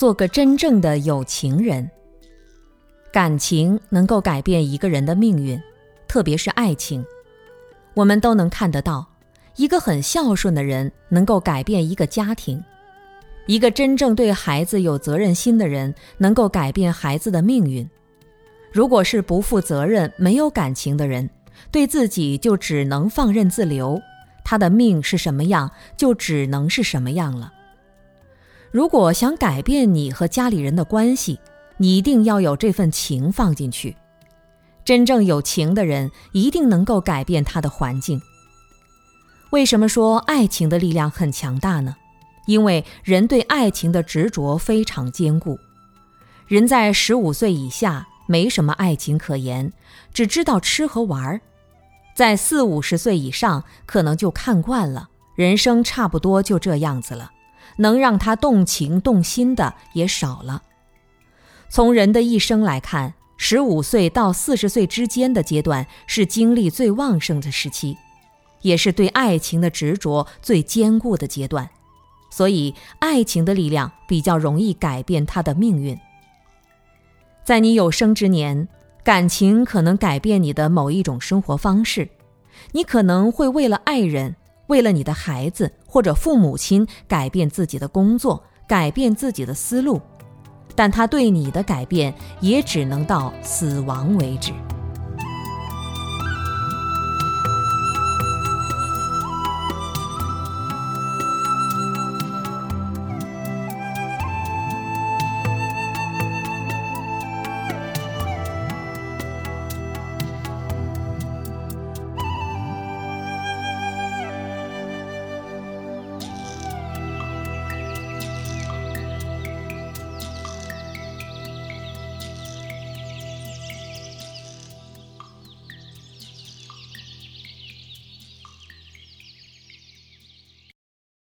做个真正的有情人。感情能够改变一个人的命运，特别是爱情。我们都能看得到，一个很孝顺的人能够改变一个家庭，一个真正对孩子有责任心的人能够改变孩子的命运。如果是不负责任、没有感情的人，对自己就只能放任自流，他的命是什么样，就只能是什么样了。如果想改变你和家里人的关系，你一定要有这份情放进去。真正有情的人，一定能够改变他的环境。为什么说爱情的力量很强大呢？因为人对爱情的执着非常坚固。人在十五岁以下没什么爱情可言，只知道吃和玩儿；在四五十岁以上，可能就看惯了，人生差不多就这样子了。能让他动情动心的也少了。从人的一生来看，十五岁到四十岁之间的阶段是精力最旺盛的时期，也是对爱情的执着最坚固的阶段。所以，爱情的力量比较容易改变他的命运。在你有生之年，感情可能改变你的某一种生活方式，你可能会为了爱人。为了你的孩子或者父母亲改变自己的工作，改变自己的思路，但他对你的改变也只能到死亡为止。